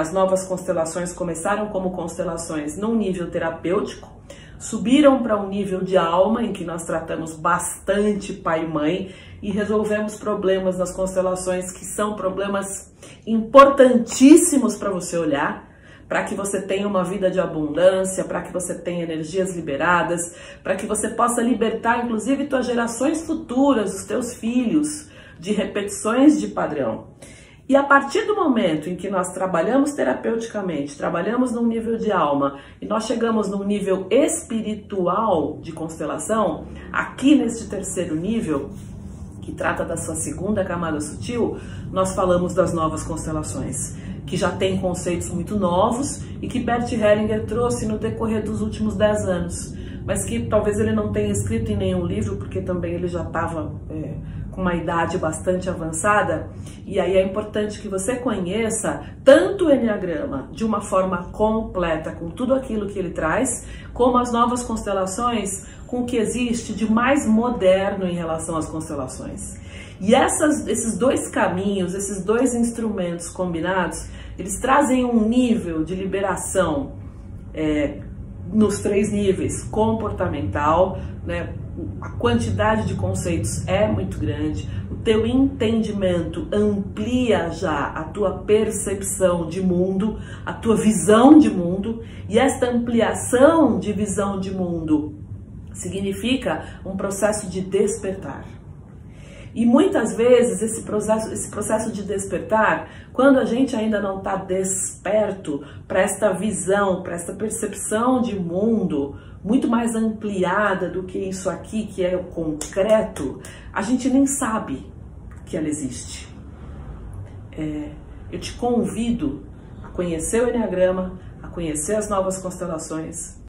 As novas constelações começaram como constelações num nível terapêutico, subiram para um nível de alma em que nós tratamos bastante pai e mãe e resolvemos problemas nas constelações que são problemas importantíssimos para você olhar, para que você tenha uma vida de abundância, para que você tenha energias liberadas, para que você possa libertar inclusive tuas gerações futuras, os teus filhos, de repetições de padrão. E a partir do momento em que nós trabalhamos terapeuticamente, trabalhamos num nível de alma e nós chegamos num nível espiritual de constelação, aqui neste terceiro nível, que trata da sua segunda camada sutil, nós falamos das novas constelações, que já tem conceitos muito novos e que Bert Hellinger trouxe no decorrer dos últimos dez anos, mas que talvez ele não tenha escrito em nenhum livro, porque também ele já estava é, com uma idade bastante avançada, e aí é importante que você conheça tanto o Enneagrama de uma forma completa, com tudo aquilo que ele traz, como as novas constelações, com o que existe de mais moderno em relação às constelações. E essas, esses dois caminhos, esses dois instrumentos combinados, eles trazem um nível de liberação é, nos três níveis comportamental, né? a quantidade de conceitos é muito grande, o teu entendimento amplia já a tua percepção de mundo, a tua visão de mundo, e esta ampliação de visão de mundo significa um processo de despertar. E muitas vezes esse processo, esse processo de despertar, quando a gente ainda não está desperto para esta visão, para esta percepção de mundo muito mais ampliada do que isso aqui, que é o concreto, a gente nem sabe que ela existe. É, eu te convido a conhecer o Enneagrama, a conhecer as novas constelações,